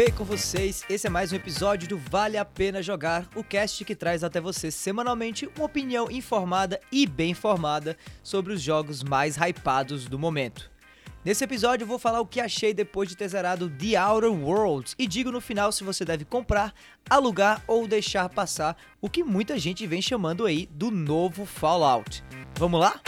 Bem com vocês? Esse é mais um episódio do Vale a Pena Jogar, o cast que traz até você semanalmente uma opinião informada e bem informada sobre os jogos mais hypados do momento. Nesse episódio eu vou falar o que achei depois de ter zerado The Outer Worlds e digo no final se você deve comprar, alugar ou deixar passar o que muita gente vem chamando aí do novo Fallout. Vamos lá?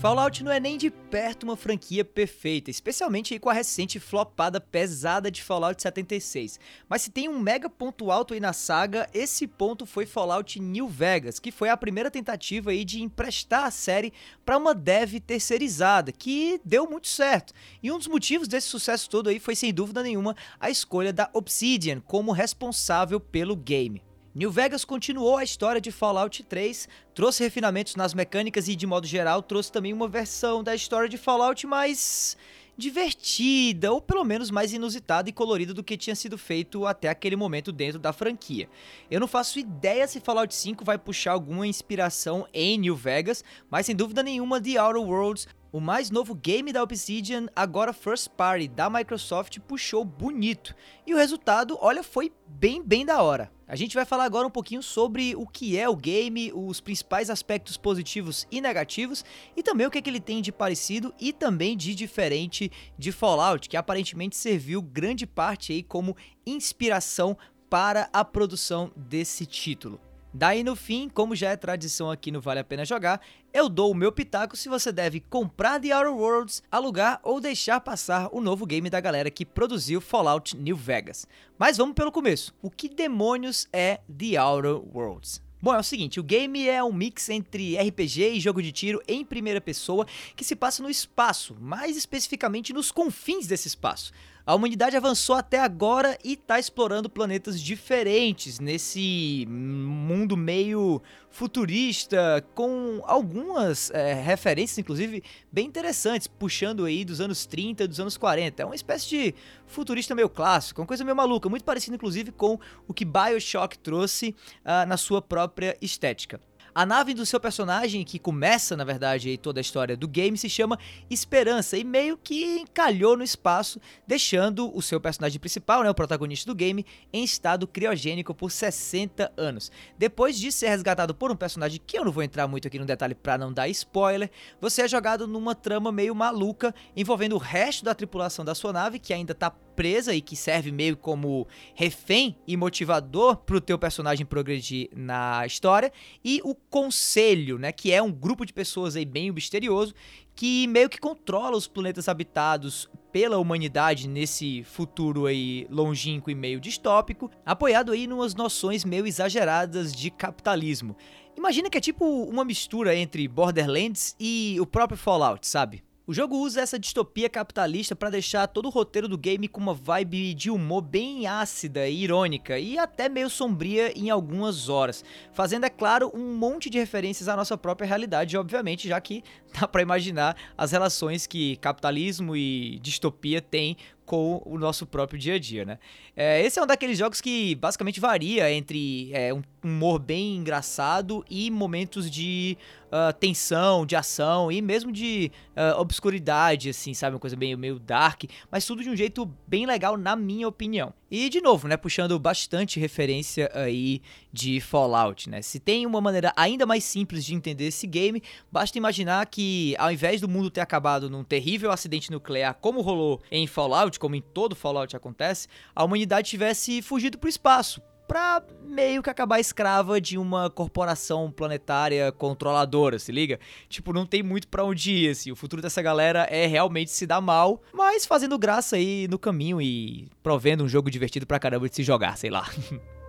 Fallout não é nem de perto uma franquia perfeita, especialmente com a recente flopada pesada de Fallout 76. Mas se tem um mega ponto alto aí na saga, esse ponto foi Fallout New Vegas, que foi a primeira tentativa aí de emprestar a série para uma dev terceirizada, que deu muito certo. E um dos motivos desse sucesso todo aí foi sem dúvida nenhuma a escolha da Obsidian como responsável pelo game. New Vegas continuou a história de Fallout 3, trouxe refinamentos nas mecânicas e, de modo geral, trouxe também uma versão da história de Fallout mais divertida, ou pelo menos mais inusitada e colorida do que tinha sido feito até aquele momento dentro da franquia. Eu não faço ideia se Fallout 5 vai puxar alguma inspiração em New Vegas, mas sem dúvida nenhuma The Outer Worlds o mais novo game da Obsidian, agora first party da Microsoft, puxou bonito. E o resultado, olha, foi bem, bem da hora. A gente vai falar agora um pouquinho sobre o que é o game, os principais aspectos positivos e negativos, e também o que, é que ele tem de parecido e também de diferente de Fallout, que aparentemente serviu grande parte aí como inspiração para a produção desse título. Daí no fim, como já é tradição aqui no Vale a Pena Jogar, eu dou o meu pitaco se você deve comprar The Outer Worlds, alugar ou deixar passar o novo game da galera que produziu Fallout New Vegas. Mas vamos pelo começo. O que demônios é The Outer Worlds? Bom, é o seguinte, o game é um mix entre RPG e jogo de tiro em primeira pessoa que se passa no espaço, mais especificamente nos confins desse espaço. A humanidade avançou até agora e está explorando planetas diferentes nesse mundo meio futurista, com algumas é, referências, inclusive, bem interessantes, puxando aí dos anos 30, dos anos 40. É uma espécie de futurista meio clássico, uma coisa meio maluca, muito parecido, inclusive, com o que Bioshock trouxe uh, na sua própria estética. A nave do seu personagem, que começa, na verdade, toda a história do game, se chama Esperança e meio que encalhou no espaço, deixando o seu personagem principal, né, o protagonista do game, em estado criogênico por 60 anos. Depois de ser resgatado por um personagem que eu não vou entrar muito aqui no detalhe para não dar spoiler, você é jogado numa trama meio maluca envolvendo o resto da tripulação da sua nave, que ainda tá presa e que serve meio como refém e motivador pro teu personagem progredir na história, e o Conselho, né, que é um grupo de pessoas aí bem misterioso que meio que controla os planetas habitados pela humanidade nesse futuro aí longínquo e meio distópico, apoiado aí numas noções meio exageradas de capitalismo. Imagina que é tipo uma mistura entre Borderlands e o próprio Fallout, sabe? O jogo usa essa distopia capitalista para deixar todo o roteiro do game com uma vibe de humor bem ácida e irônica e até meio sombria em algumas horas, fazendo, é claro, um monte de referências à nossa própria realidade, obviamente, já que dá para imaginar as relações que capitalismo e distopia têm com o nosso próprio dia a dia, né? É, esse é um daqueles jogos que basicamente varia entre é, um humor bem engraçado e momentos de uh, tensão, de ação e mesmo de uh, obscuridade, assim, sabe? Uma coisa meio, meio dark, mas tudo de um jeito bem legal, na minha opinião. E de novo, né, puxando bastante referência aí de Fallout, né? Se tem uma maneira ainda mais simples de entender esse game, basta imaginar que ao invés do mundo ter acabado num terrível acidente nuclear, como rolou em Fallout, como em todo Fallout acontece, a humanidade tivesse fugido para o espaço, pra meio que acabar escrava de uma corporação planetária controladora, se liga? Tipo, não tem muito para onde ir, assim. O futuro dessa galera é realmente se dar mal, mas fazendo graça aí no caminho e provendo um jogo divertido pra caramba de se jogar, sei lá.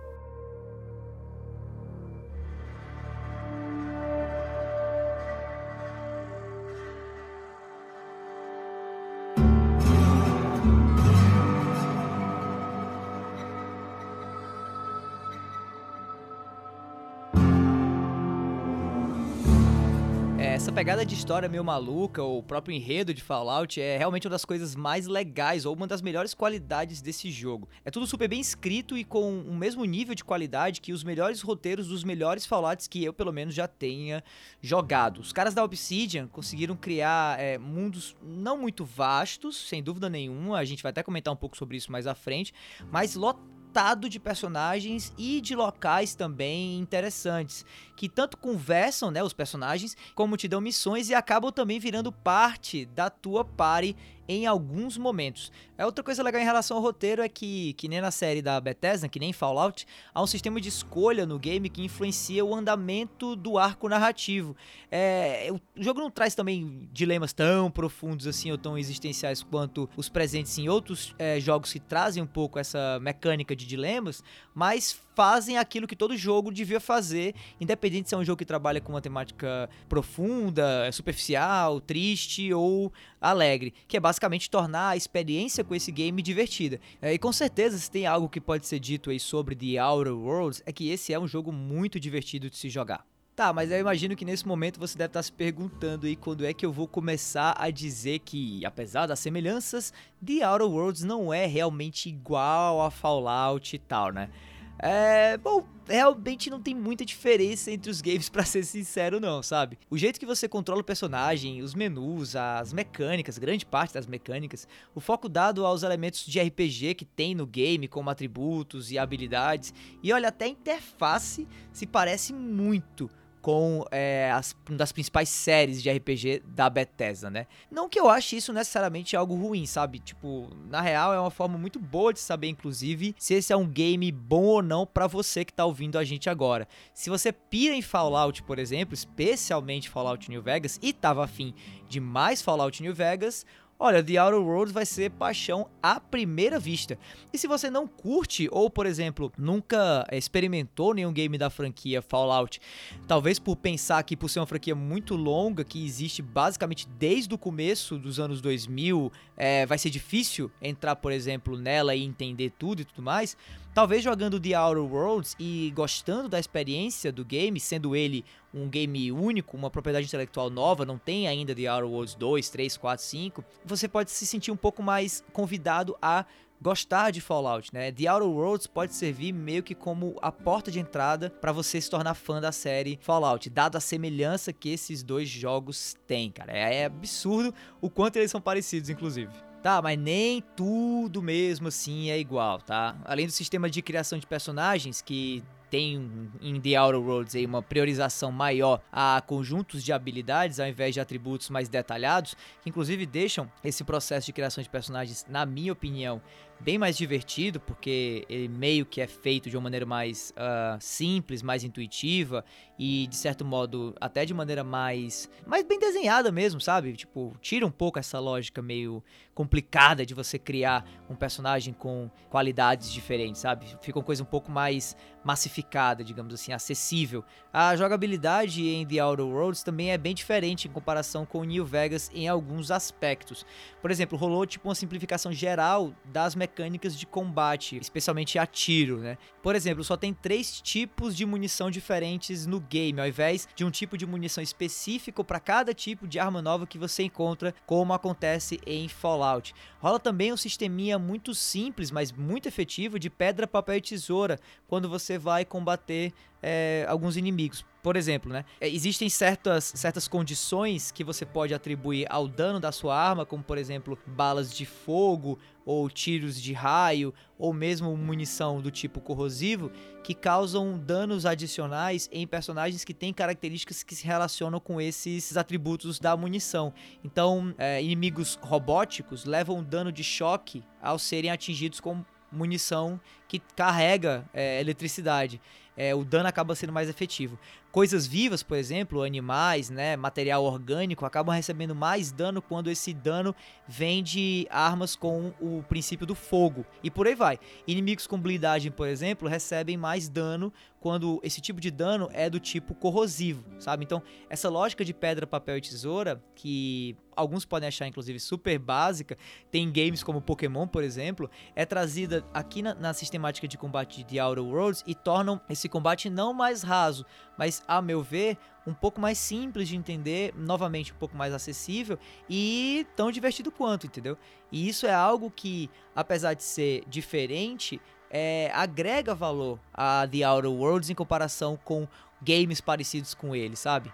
essa pegada de história meio maluca, o próprio enredo de Fallout, é realmente uma das coisas mais legais, ou uma das melhores qualidades desse jogo. É tudo super bem escrito e com o mesmo nível de qualidade que os melhores roteiros dos melhores Fallouts que eu, pelo menos, já tenha jogado. Os caras da Obsidian conseguiram criar é, mundos não muito vastos, sem dúvida nenhuma, a gente vai até comentar um pouco sobre isso mais à frente, mas lotados lotado de personagens e de locais também interessantes, que tanto conversam, né, os personagens, como te dão missões e acabam também virando parte da tua party em alguns momentos. É outra coisa legal em relação ao roteiro é que, que nem na série da Bethesda, que nem Fallout, há um sistema de escolha no game que influencia o andamento do arco narrativo. É, o jogo não traz também dilemas tão profundos assim ou tão existenciais quanto os presentes em outros é, jogos que trazem um pouco essa mecânica de dilemas, mas fazem aquilo que todo jogo devia fazer, independente se é um jogo que trabalha com uma temática profunda, superficial, triste ou alegre, que é basicamente tornar a experiência com esse game divertida. É, e com certeza, se tem algo que pode ser dito aí sobre The Outer Worlds, é que esse é um jogo muito divertido de se jogar. Tá, mas eu imagino que nesse momento você deve estar se perguntando aí quando é que eu vou começar a dizer que, apesar das semelhanças, The Outer Worlds não é realmente igual a Fallout e tal, né? É, bom, realmente não tem muita diferença entre os games, para ser sincero, não, sabe? O jeito que você controla o personagem, os menus, as mecânicas, grande parte das mecânicas, o foco dado aos elementos de RPG que tem no game, como atributos e habilidades, e olha, até a interface se parece muito com é, as, uma das principais séries de RPG da Bethesda, né? Não que eu ache isso necessariamente algo ruim, sabe? Tipo, na real é uma forma muito boa de saber, inclusive, se esse é um game bom ou não para você que tá ouvindo a gente agora. Se você pira em Fallout, por exemplo, especialmente Fallout New Vegas, e tava afim de mais Fallout New Vegas, Olha, The Outer Worlds vai ser paixão à primeira vista. E se você não curte, ou por exemplo, nunca experimentou nenhum game da franquia Fallout, talvez por pensar que por ser uma franquia muito longa, que existe basicamente desde o começo dos anos 2000, é, vai ser difícil entrar, por exemplo, nela e entender tudo e tudo mais. Talvez jogando The Outer Worlds e gostando da experiência do game, sendo ele um game único, uma propriedade intelectual nova, não tem ainda The Outer Worlds 2, 3, 4, 5, você pode se sentir um pouco mais convidado a gostar de Fallout, né? The Outer Worlds pode servir meio que como a porta de entrada para você se tornar fã da série Fallout, dada a semelhança que esses dois jogos têm, cara. É absurdo o quanto eles são parecidos, inclusive. Tá, mas nem tudo mesmo assim é igual, tá? Além do sistema de criação de personagens que tem em The Outer Worlds aí uma priorização maior a conjuntos de habilidades ao invés de atributos mais detalhados, que inclusive deixam esse processo de criação de personagens, na minha opinião, bem mais divertido, porque ele meio que é feito de uma maneira mais uh, simples, mais intuitiva e de certo modo até de maneira mais mais bem desenhada mesmo, sabe? Tipo, tira um pouco essa lógica meio complicada de você criar um personagem com qualidades diferentes, sabe? Fica uma coisa um pouco mais massificada, digamos assim, acessível. A jogabilidade em The Outer Worlds também é bem diferente em comparação com New Vegas em alguns aspectos. Por exemplo, rolou tipo uma simplificação geral das mecânicas de combate, especialmente a tiro, né? Por exemplo, só tem três tipos de munição diferentes no game, ao invés de um tipo de munição específico para cada tipo de arma nova que você encontra, como acontece em Fallout. Rola também um sisteminha muito simples, mas muito efetivo de pedra, papel e tesoura quando você vai combater é, alguns inimigos. Por exemplo, né? É, existem certas, certas condições que você pode atribuir ao dano da sua arma, como por exemplo balas de fogo ou tiros de raio ou mesmo munição do tipo corrosivo, que causam danos adicionais em personagens que têm características que se relacionam com esses atributos da munição. Então, é, inimigos robóticos levam dano de choque ao serem atingidos com munição que carrega é, eletricidade é, o dano acaba sendo mais efetivo. Coisas vivas, por exemplo, animais, né, material orgânico, acabam recebendo mais dano quando esse dano vem de armas com o princípio do fogo. E por aí vai. Inimigos com blindagem, por exemplo, recebem mais dano quando esse tipo de dano é do tipo corrosivo, sabe? Então, essa lógica de pedra, papel e tesoura, que alguns podem achar inclusive super básica, tem games como Pokémon, por exemplo, é trazida aqui na, na sistemática de combate de Outer Worlds e tornam esse combate não mais raso, mas a meu ver, um pouco mais simples de entender, novamente um pouco mais acessível e tão divertido quanto, entendeu? E isso é algo que, apesar de ser diferente, é, agrega valor a The Outer Worlds em comparação com games parecidos com ele, sabe?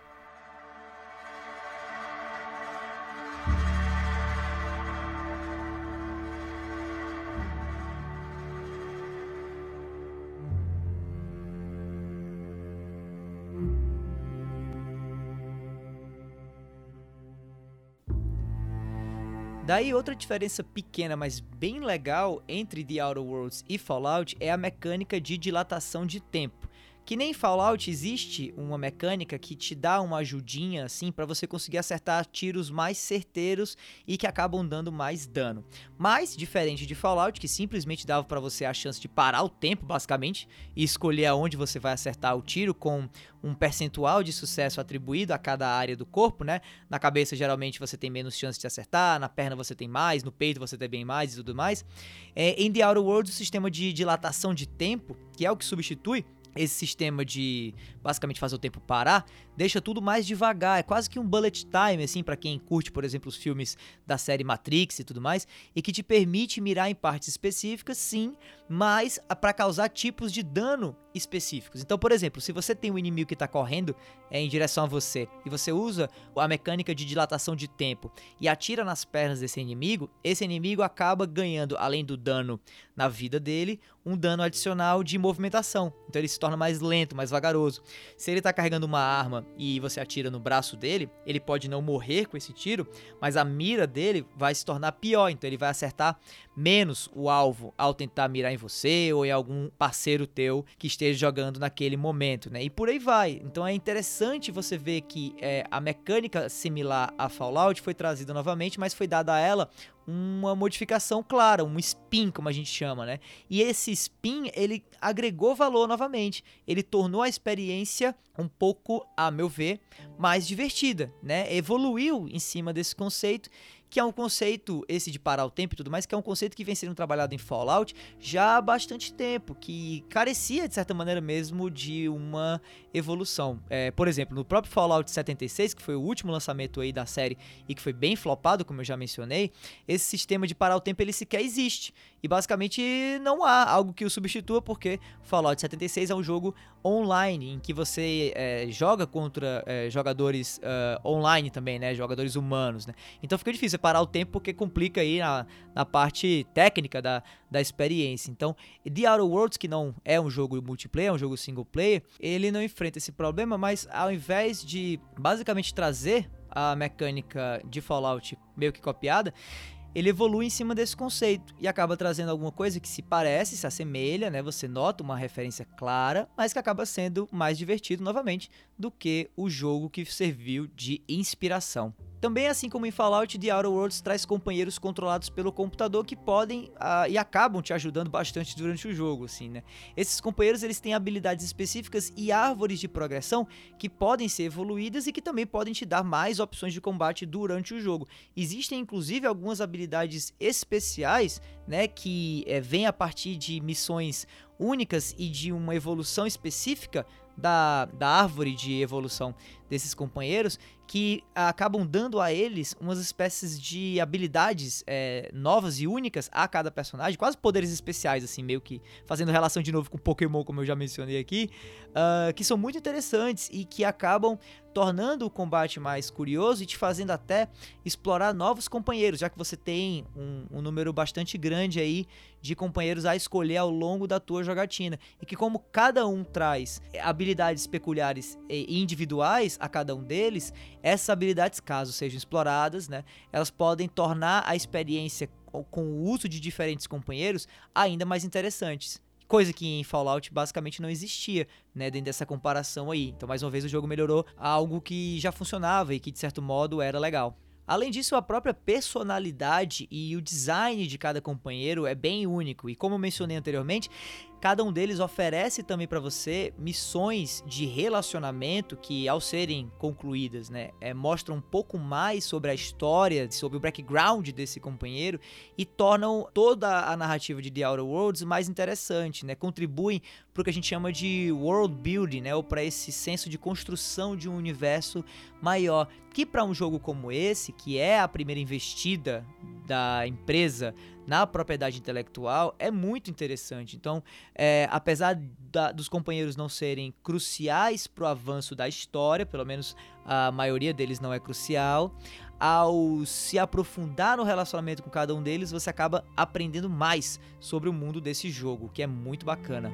Daí outra diferença pequena, mas bem legal entre The Outer Worlds e Fallout é a mecânica de dilatação de tempo. Que nem Fallout existe uma mecânica que te dá uma ajudinha assim para você conseguir acertar tiros mais certeiros e que acabam dando mais dano. Mas diferente de Fallout, que simplesmente dava para você a chance de parar o tempo basicamente e escolher aonde você vai acertar o tiro com um percentual de sucesso atribuído a cada área do corpo, né? Na cabeça geralmente você tem menos chance de acertar, na perna você tem mais, no peito você tem bem mais e tudo mais. É, em The Outer Worlds o sistema de dilatação de tempo, que é o que substitui esse sistema de basicamente fazer o tempo parar, deixa tudo mais devagar, é quase que um bullet time assim para quem curte, por exemplo, os filmes da série Matrix e tudo mais, e que te permite mirar em partes específicas, sim, mas para causar tipos de dano específicos. Então, por exemplo, se você tem um inimigo que está correndo é, em direção a você e você usa a mecânica de dilatação de tempo e atira nas pernas desse inimigo, esse inimigo acaba ganhando, além do dano na vida dele, um dano adicional de movimentação. Então ele se torna mais lento, mais vagaroso. Se ele está carregando uma arma e você atira no braço dele, ele pode não morrer com esse tiro, mas a mira dele vai se tornar pior. Então ele vai acertar menos o alvo ao tentar mirar em você ou em algum parceiro teu que esteja jogando naquele momento, né? E por aí vai. Então é interessante você ver que é, a mecânica similar a Fallout foi trazida novamente, mas foi dada a ela uma modificação clara, um spin, como a gente chama, né? E esse spin, ele agregou valor novamente. Ele tornou a experiência um pouco, a meu ver, mais divertida, né? Evoluiu em cima desse conceito que é um conceito, esse de parar o tempo e tudo mais, que é um conceito que vem sendo trabalhado em Fallout já há bastante tempo, que carecia, de certa maneira mesmo, de uma evolução. É, por exemplo, no próprio Fallout 76, que foi o último lançamento aí da série e que foi bem flopado, como eu já mencionei, esse sistema de parar o tempo ele sequer existe. E basicamente não há algo que o substitua, porque Fallout 76 é um jogo online, em que você é, joga contra é, jogadores uh, online também, né? Jogadores humanos, né? Então fica difícil parar o tempo porque complica aí na, na parte técnica da, da experiência. Então, The Outer Worlds, que não é um jogo multiplayer, é um jogo single player, ele não enfrenta esse problema, mas ao invés de basicamente trazer a mecânica de Fallout meio que copiada, ele evolui em cima desse conceito e acaba trazendo alguma coisa que se parece, se assemelha, né? Você nota uma referência clara, mas que acaba sendo mais divertido novamente do que o jogo que serviu de inspiração. Também, assim como em Fallout, The Outer Worlds traz companheiros controlados pelo computador que podem uh, e acabam te ajudando bastante durante o jogo, assim, né? Esses companheiros, eles têm habilidades específicas e árvores de progressão que podem ser evoluídas e que também podem te dar mais opções de combate durante o jogo. Existem, inclusive, algumas habilidades especiais, né, que é, vêm a partir de missões únicas e de uma evolução específica da, da árvore de evolução desses companheiros que acabam dando a eles umas espécies de habilidades é, novas e únicas a cada personagem, quase poderes especiais, assim, meio que fazendo relação de novo com Pokémon, como eu já mencionei aqui, uh, que são muito interessantes e que acabam tornando o combate mais curioso e te fazendo até explorar novos companheiros, já que você tem um, um número bastante grande aí de companheiros a escolher ao longo da tua jogatina. E que como cada um traz habilidades peculiares e individuais a cada um deles, essas habilidades, caso sejam exploradas, né, elas podem tornar a experiência com o uso de diferentes companheiros ainda mais interessantes. Coisa que em Fallout basicamente não existia, né, dentro dessa comparação aí. Então, mais uma vez, o jogo melhorou algo que já funcionava e que, de certo modo, era legal. Além disso, a própria personalidade e o design de cada companheiro é bem único. E como mencionei anteriormente, Cada um deles oferece também para você missões de relacionamento que, ao serem concluídas, né, é, mostram um pouco mais sobre a história, sobre o background desse companheiro e tornam toda a narrativa de The Outer Worlds mais interessante, né? Contribuem para o que a gente chama de world building, né? Ou para esse senso de construção de um universo maior. Que para um jogo como esse, que é a primeira investida da empresa na propriedade intelectual é muito interessante. Então, é, apesar da, dos companheiros não serem cruciais para o avanço da história, pelo menos a maioria deles não é crucial, ao se aprofundar no relacionamento com cada um deles, você acaba aprendendo mais sobre o mundo desse jogo, que é muito bacana.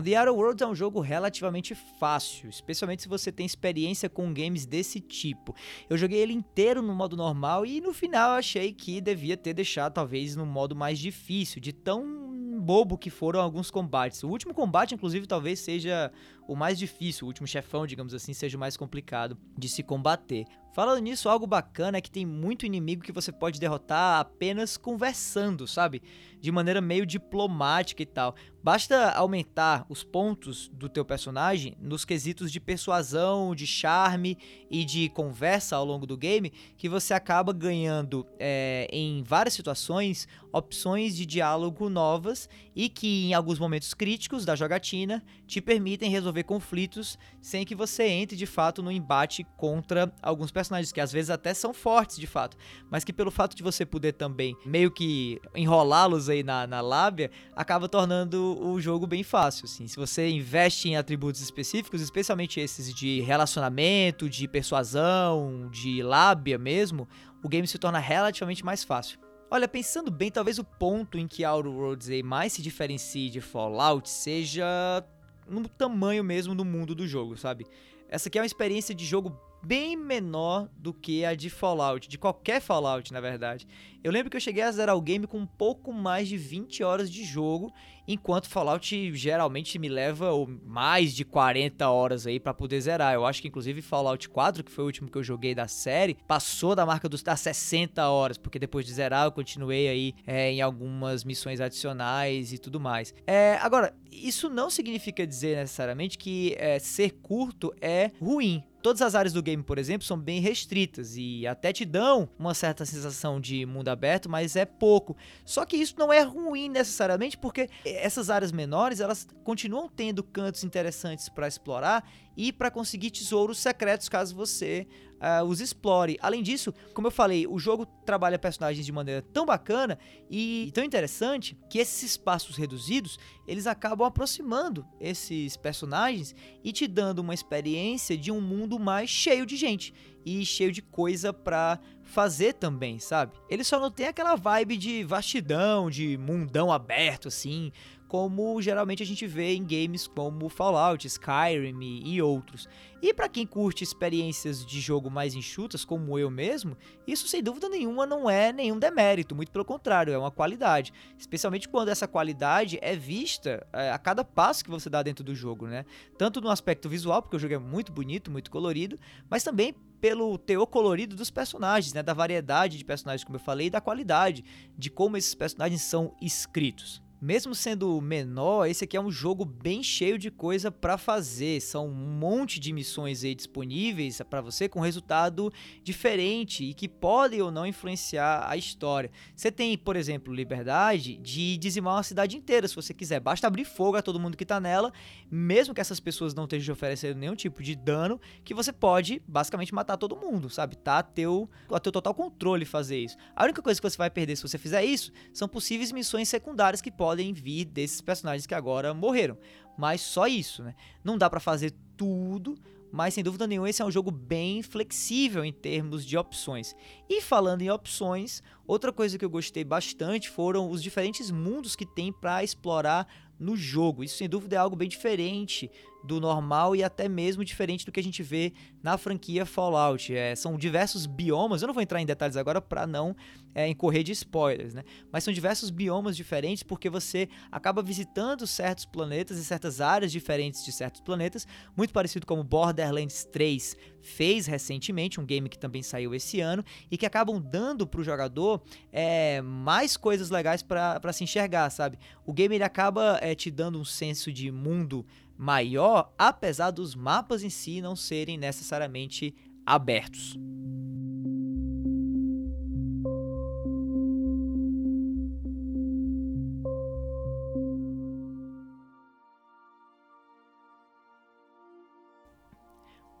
Bom, The Outer Worlds é um jogo relativamente fácil, especialmente se você tem experiência com games desse tipo. Eu joguei ele inteiro no modo normal e no final achei que devia ter deixado talvez no modo mais difícil, de tão bobo que foram alguns combates. O último combate, inclusive, talvez seja o mais difícil, o último chefão, digamos assim, seja o mais complicado de se combater. Falando nisso, algo bacana é que tem muito inimigo que você pode derrotar apenas conversando, sabe? De maneira meio diplomática e tal. Basta aumentar os pontos do teu personagem nos quesitos de persuasão, de charme e de conversa ao longo do game, que você acaba ganhando é, em várias situações opções de diálogo novas e que em alguns momentos críticos da jogatina te permitem resolver conflitos sem que você entre de fato no embate contra alguns personagens que às vezes até são fortes de fato, mas que pelo fato de você poder também meio que enrolá-los aí na, na lábia, acaba tornando o jogo bem fácil. Assim. Se você investe em atributos específicos, especialmente esses de relacionamento, de persuasão, de lábia mesmo, o game se torna relativamente mais fácil. Olha, pensando bem, talvez o ponto em que Outer Worlds mais se diferencie de Fallout seja no tamanho mesmo do mundo do jogo, sabe? Essa aqui é uma experiência de jogo bem menor do que a de Fallout, de qualquer Fallout, na verdade. Eu lembro que eu cheguei a zerar o game com um pouco mais de 20 horas de jogo, enquanto Fallout geralmente me leva mais de 40 horas aí para poder zerar. Eu acho que inclusive Fallout 4, que foi o último que eu joguei da série, passou da marca dos das 60 horas, porque depois de zerar eu continuei aí é, em algumas missões adicionais e tudo mais. É, agora, isso não significa dizer necessariamente que é, ser curto é ruim. Todas as áreas do game, por exemplo, são bem restritas e até te dão uma certa sensação de mundo aberto, mas é pouco. Só que isso não é ruim necessariamente, porque essas áreas menores, elas continuam tendo cantos interessantes para explorar e para conseguir tesouros secretos caso você uh, os explore. Além disso, como eu falei, o jogo trabalha personagens de maneira tão bacana e tão interessante que esses espaços reduzidos, eles acabam aproximando esses personagens e te dando uma experiência de um mundo mais cheio de gente e cheio de coisa para fazer também, sabe? Ele só não tem aquela vibe de vastidão, de mundão aberto assim, como geralmente a gente vê em games como Fallout, Skyrim e outros. E para quem curte experiências de jogo mais enxutas, como eu mesmo, isso sem dúvida nenhuma não é nenhum demérito, muito pelo contrário, é uma qualidade. Especialmente quando essa qualidade é vista é, a cada passo que você dá dentro do jogo, né? Tanto no aspecto visual, porque o jogo é muito bonito, muito colorido, mas também pelo teor colorido dos personagens, né? Da variedade de personagens, como eu falei, e da qualidade de como esses personagens são escritos. Mesmo sendo menor, esse aqui é um jogo bem cheio de coisa para fazer. São um monte de missões aí disponíveis para você com resultado diferente e que podem ou não influenciar a história. Você tem, por exemplo, liberdade de dizimar uma cidade inteira, se você quiser. Basta abrir fogo a todo mundo que tá nela, mesmo que essas pessoas não estejam oferecendo nenhum tipo de dano, que você pode basicamente matar todo mundo, sabe? Tá a teu, a teu total controle fazer isso. A única coisa que você vai perder se você fizer isso são possíveis missões secundárias que podem podem vir desses personagens que agora morreram. Mas só isso, né? Não dá para fazer tudo, mas sem dúvida nenhuma esse é um jogo bem flexível em termos de opções. E falando em opções, outra coisa que eu gostei bastante foram os diferentes mundos que tem para explorar no jogo. Isso sem dúvida é algo bem diferente do normal e até mesmo diferente do que a gente vê na franquia Fallout. É, são diversos biomas, eu não vou entrar em detalhes agora para não é, incorrer de spoilers, né? Mas são diversos biomas diferentes porque você acaba visitando certos planetas e certas áreas diferentes de certos planetas, muito parecido como Borderlands 3 fez recentemente, um game que também saiu esse ano, e que acabam dando para o jogador é, mais coisas legais para se enxergar, sabe? O game ele acaba é, te dando um senso de mundo maior, apesar dos mapas em si não serem necessariamente abertos.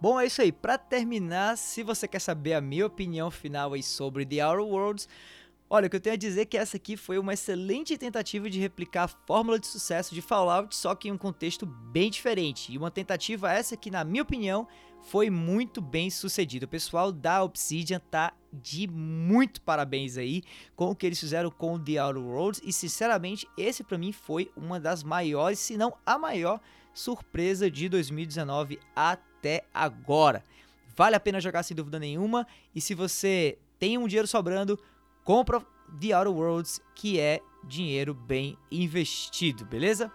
Bom, é isso aí. Para terminar, se você quer saber a minha opinião final aí sobre The Outer Worlds, Olha, o que eu tenho a dizer é que essa aqui foi uma excelente tentativa de replicar a fórmula de sucesso de Fallout, só que em um contexto bem diferente. E uma tentativa essa que, na minha opinião, foi muito bem sucedida. O pessoal da Obsidian tá de muito parabéns aí com o que eles fizeram com The Outer Worlds e sinceramente esse para mim foi uma das maiores, se não a maior surpresa de 2019 até agora. Vale a pena jogar sem dúvida nenhuma e se você tem um dinheiro sobrando, compra The Outer Worlds, que é dinheiro bem investido, beleza?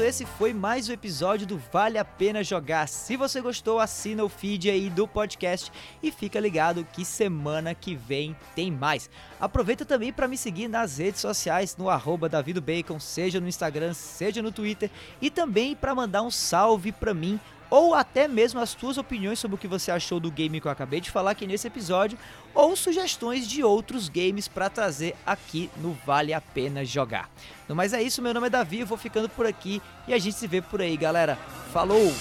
Isso, esse foi mais um episódio do Vale a Pena Jogar. Se você gostou, assina o feed aí do podcast e fica ligado que semana que vem tem mais. Aproveita também para me seguir nas redes sociais no arroba seja no Instagram, seja no Twitter e também para mandar um salve para mim ou até mesmo as suas opiniões sobre o que você achou do game que eu acabei de falar aqui nesse episódio, ou sugestões de outros games para trazer aqui no Vale a Pena Jogar. No mais é isso, meu nome é Davi, eu vou ficando por aqui e a gente se vê por aí, galera. Falou!